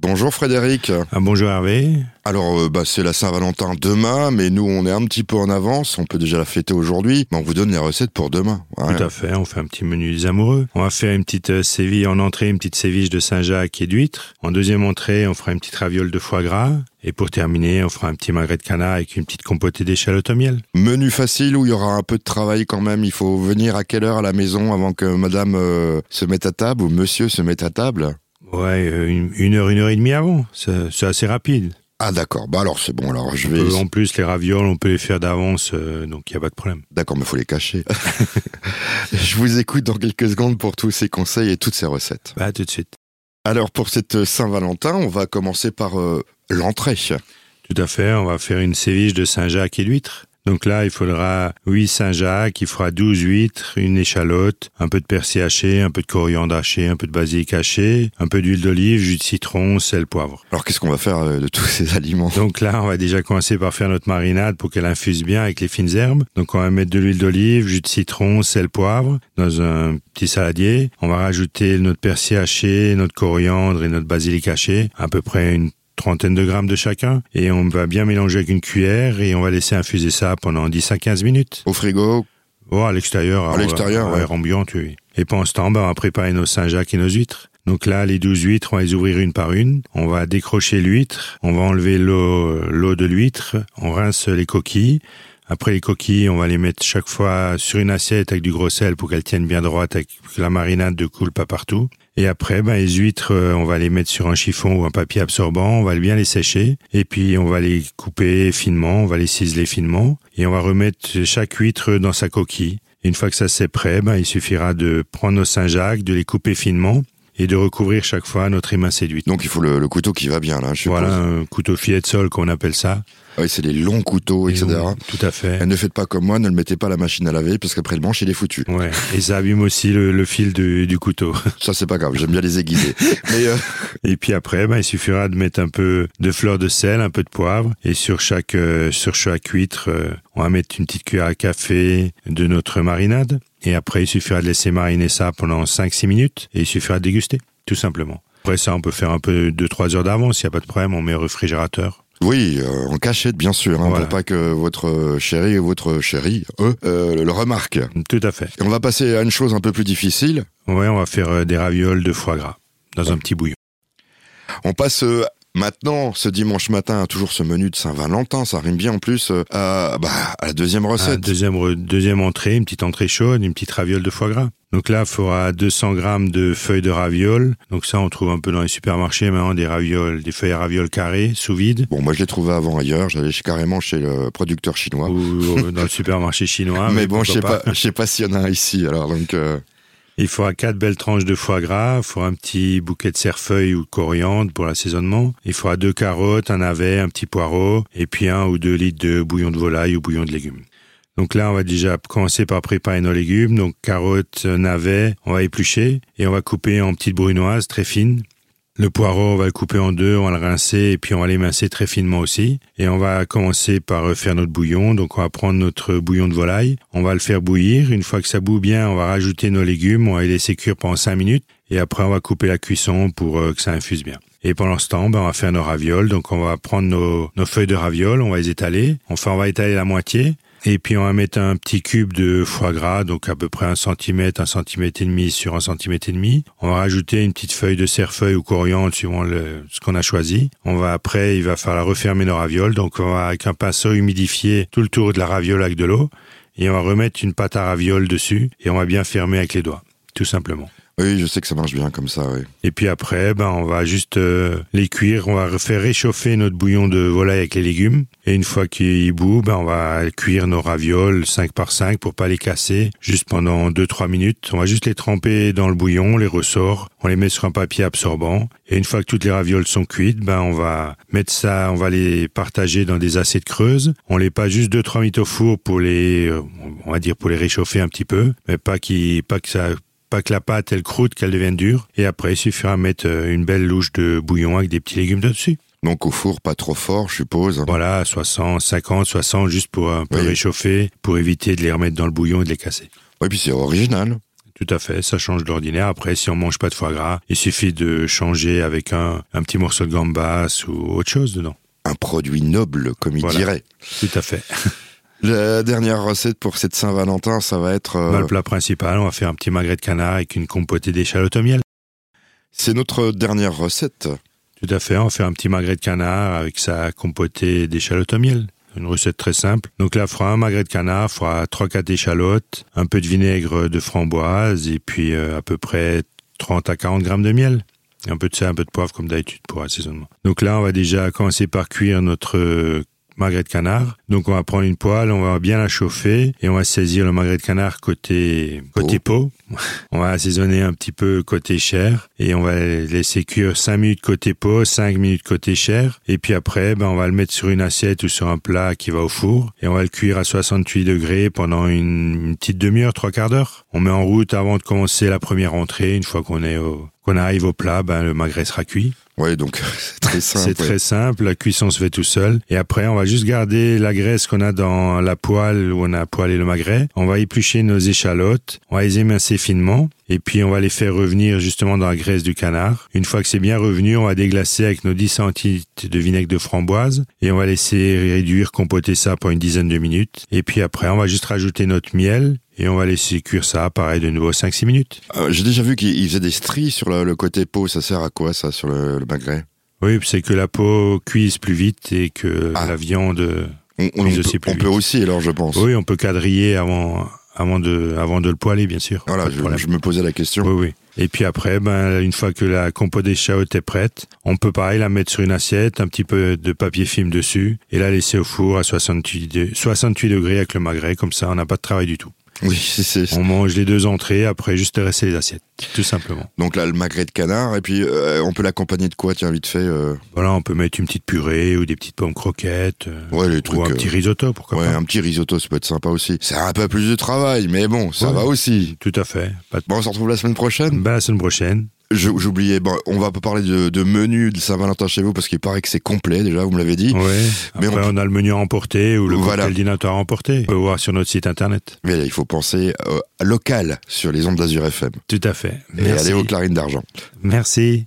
Bonjour Frédéric. Ah, bonjour Hervé. Alors, euh, bah, c'est la Saint-Valentin demain, mais nous, on est un petit peu en avance. On peut déjà la fêter aujourd'hui, mais on vous donne les recettes pour demain. Ouais. Tout à fait. On fait un petit menu des amoureux. On va faire une petite euh, séville en entrée, une petite séviche de Saint-Jacques et d'huîtres. En deuxième entrée, on fera une petite raviole de foie gras. Et pour terminer, on fera un petit magret de canard avec une petite compotée d'échalotes au miel. Menu facile où il y aura un peu de travail quand même. Il faut venir à quelle heure à la maison avant que madame euh, se mette à table ou monsieur se mette à table? Ouais, euh, une, heure, une heure et demie avant. C'est assez rapide. Ah d'accord, bah alors c'est bon, alors je vais... en plus, les ravioles, on peut les faire d'avance, euh, donc il n'y a pas de problème. D'accord, mais il faut les cacher. je vous écoute dans quelques secondes pour tous ces conseils et toutes ces recettes. Bah tout de suite. Alors pour cette Saint-Valentin, on va commencer par euh, l'entrée. Tout à fait, on va faire une séviche de Saint-Jacques et d'huîtres. Donc là, il faudra 8 Saint-Jacques, il faudra 12 huîtres, une échalote, un peu de persil haché, un peu de coriandre haché, un peu de basilic haché, un peu d'huile d'olive, jus de citron, sel, poivre. Alors qu'est-ce qu'on va faire euh, de tous ces aliments? Donc là, on va déjà commencer par faire notre marinade pour qu'elle infuse bien avec les fines herbes. Donc on va mettre de l'huile d'olive, jus de citron, sel, poivre dans un petit saladier. On va rajouter notre persil haché, notre coriandre et notre basilic haché, à peu près une trentaine de grammes de chacun et on va bien mélanger avec une cuillère et on va laisser infuser ça pendant 10 à 15 minutes. Au frigo Oh, à l'extérieur. À l'extérieur, ouais. ambiante, oui. Et pendant ce temps, ben, on va préparer nos Saint-Jacques et nos huîtres. Donc là, les 12 huîtres, on va les ouvrir une par une. On va décrocher l'huître, on va enlever l'eau, l'eau de l'huître, on rince les coquilles. Après les coquilles, on va les mettre chaque fois sur une assiette avec du gros sel pour qu'elles tiennent bien droite, avec que la marinade ne coule pas partout. Et après, ben, les huîtres, euh, on va les mettre sur un chiffon ou un papier absorbant, on va bien les sécher, et puis on va les couper finement, on va les ciseler finement, et on va remettre chaque huître dans sa coquille. une fois que ça c'est prêt, ben, il suffira de prendre nos Saint-Jacques, de les couper finement, et de recouvrir chaque fois notre émincé d'huître. Donc il faut le, couteau qui va bien là, je Voilà, un couteau filet de sol qu'on appelle ça. Ah oui, c'est des longs couteaux, etc. tout à fait. Et ne faites pas comme moi, ne le mettez pas à la machine à laver, parce qu'après le manche, il est foutu. Ouais. Et ça abîme aussi le, fil du, couteau. Ça, c'est pas grave, j'aime bien les aiguiser. Mais euh, Et puis après, ben, il suffira de mettre un peu de fleur de sel, un peu de poivre, et sur chaque, euh, sur chaque huître, euh, on va mettre une petite cuillère à café de notre marinade. Et après, il suffira de laisser mariner ça pendant 5-6 minutes, et il suffira de déguster, tout simplement. Après ça, on peut faire un peu de 3 heures d'avance, il n'y a pas de problème, on met au réfrigérateur. Oui, euh, en cachette bien sûr, hein, pour pas que votre chéri ou votre chérie, eux, euh, le remarque. Tout à fait. Et on va passer à une chose un peu plus difficile. Oui, on va faire euh, des ravioles de foie gras dans un petit bouillon. On passe Maintenant, ce dimanche matin, toujours ce menu de Saint-Valentin, ça rime bien en plus à, bah, à la deuxième recette. deuxième, deuxième entrée, une petite entrée chaude, une petite raviole de foie gras. Donc là, il faudra 200 grammes de feuilles de ravioles. Donc ça, on trouve un peu dans les supermarchés maintenant des ravioles, des feuilles à ravioles carrées, sous vide. Bon, moi je l'ai trouvé avant ailleurs. J'allais carrément chez le producteur chinois. Ou dans le supermarché chinois. mais, bon, je sais pas, je sais pas s'il y en a ici. Alors donc. Euh, il faudra quatre belles tranches de foie gras, il faudra un petit bouquet de cerfeuil ou coriandre pour l'assaisonnement. Il faudra deux carottes, un navet, un petit poireau, et puis un ou deux litres de bouillon de volaille ou bouillon de légumes. Donc là, on va déjà commencer par préparer nos légumes. Donc carottes, navets, on va éplucher et on va couper en petites brunoises très fines. Le poireau, on va le couper en deux, on va le rincer et puis on va l'émincer très finement aussi. Et on va commencer par faire notre bouillon. Donc on va prendre notre bouillon de volaille, on va le faire bouillir. Une fois que ça bout bien, on va rajouter nos légumes, on va les laisser cuire pendant cinq minutes. Et après, on va couper la cuisson pour euh, que ça infuse bien. Et pendant ce temps, ben, on va faire nos ravioles. Donc on va prendre nos, nos feuilles de ravioles, on va les étaler. Enfin, on va étaler la moitié. Et puis on va mettre un petit cube de foie gras, donc à peu près un centimètre, un centimètre et demi sur un centimètre et demi. On va rajouter une petite feuille de cerfeuil ou coriandre suivant le, ce qu'on a choisi. On va après, il va falloir refermer nos ravioles, donc on va avec un pinceau humidifier tout le tour de la raviole avec de l'eau et on va remettre une pâte à ravioles dessus et on va bien fermer avec les doigts, tout simplement. Oui, je sais que ça marche bien comme ça, oui. Et puis après, ben, on va juste euh, les cuire. On va faire réchauffer notre bouillon de volaille avec les légumes. Et une fois qu'il bout, ben, on va cuire nos ravioles 5 par 5 pour pas les casser, juste pendant 2-3 minutes. On va juste les tremper dans le bouillon, on les ressort, on les met sur un papier absorbant. Et une fois que toutes les ravioles sont cuites, ben, on va mettre ça, on va les partager dans des assiettes creuses. On les passe juste 2-3 minutes au four pour les, euh, on va dire pour les réchauffer un petit peu, mais pas qui, pas que ça pas que la pâte elle croûte, qu'elle devienne dure. Et après, il suffira de mettre euh, une belle louche de bouillon avec des petits légumes dessus. Donc au four, pas trop fort, je suppose. Voilà, 60, 50, 60, juste pour un peu réchauffer, pour éviter de les remettre dans le bouillon et de les casser. Oui, puis c'est original. Tout à fait, ça change de l'ordinaire. Après, si on mange pas de foie gras, il suffit de changer avec un, un petit morceau de gambas ou autre chose dedans. Un produit noble, comme il Voilà. dirait. Tout à fait. La dernière recette pour cette Saint-Valentin, ça va être... euh, Dans le plat principal, on va faire un petit magret de canard avec une compotée d'échalotes au miel. c'est notre dernière recette. Tout à fait, on va faire un petit magret de canard avec sa compotée d'échalotes au miel. Une recette très simple. Donc là, on fera un magret de canard, on fera 3-4 échalotes, un peu de vinaigre de framboise et puis euh, à peu près 30 à 40 grammes de miel. Un peu de sel, un peu de poivre comme d'habitude pour assaisonnement. Donc là, on va déjà commencer par cuire notre magret de canard. Donc on va prendre une poêle, on va bien la chauffer et on va saisir le magret de canard côté côté peau. On va assaisonner un petit peu côté chair et on va laisser cuire 5 minutes côté peau, 5 minutes côté chair et puis après ben on va le mettre sur une assiette ou sur un plat qui va au four et on va le cuire à 68 degrés pendant une, une petite demi-heure, trois quarts d'heure. On met en route avant de commencer la première entrée. Une fois qu'on est au, qu'on arrive au plat, ben le magret sera cuit. Ouais, donc c'est très simple. C'est ouais. très simple, la cuisson se fait tout seul. Et après, on va juste garder la graisse qu'on a dans la poêle où on a poêlé le magret. On va éplucher nos échalotes, on va les émincer finement. Et puis, on va les faire revenir justement dans la graisse du canard. Une fois que c'est bien revenu, on va déglacer avec nos 10 centilitres de vinaigre de framboise. Et on va laisser réduire, compoter ça pour une dizaine de minutes. Et puis après, on va juste rajouter notre miel. Et on va laisser cuire ça, pareil, de nouveau 5-6 minutes. Euh, J'ai déjà vu qu'il il faisait des stries sur le, le côté peau. Ça sert à quoi, ça, sur le, le magret? Oui, c'est que la peau cuise plus vite et que Ah. la viande on, on, Oui, je peut, on peut aussi, alors, je pense. Oui, on peut quadriller avant, avant, de, avant de le poêler, bien sûr. Voilà, je, me posais la question. Oui, oui. Et puis après, ben, une fois que la compote d'échalotes est prête, on peut pareil la mettre sur une assiette, un petit peu de papier film dessus, et la laisser au four à 68, de- 68 degrés avec le magret, comme ça on n'a pas de travail du tout. Oui, c'est- c'est On mange les deux entrées, après juste rester les assiettes, tout simplement. donc là le magret de canard et puis euh, on peut l'accompagner de quoi Tiens vite fait. euh, Voilà, on peut mettre une petite purée ou des petites pommes croquettes, euh, Ouais les trucs. ou un euh, petit risotto, pourquoi ouais, pas. un petit risotto, ça peut être sympa aussi. C'est un peu plus de travail, mais bon, ça Ouais. va aussi. Tout à fait. De... Bon, on se retrouve la semaine prochaine. Ben, la semaine prochaine. J'oubliais, bon, on va pas parler de, de menu de Saint-Valentin chez vous parce qu'il paraît que c'est complet déjà, vous me l'avez dit. Ouais. Mais Après, on on... a le menu à emporter ou le Voilà. cocktail dînatoire à emporter. On peut voir sur notre site internet. Mais il faut penser euh, local sur les ondes d'Azur FM. Tout à fait. Et Merci. aller aux clarines d'argent. Merci.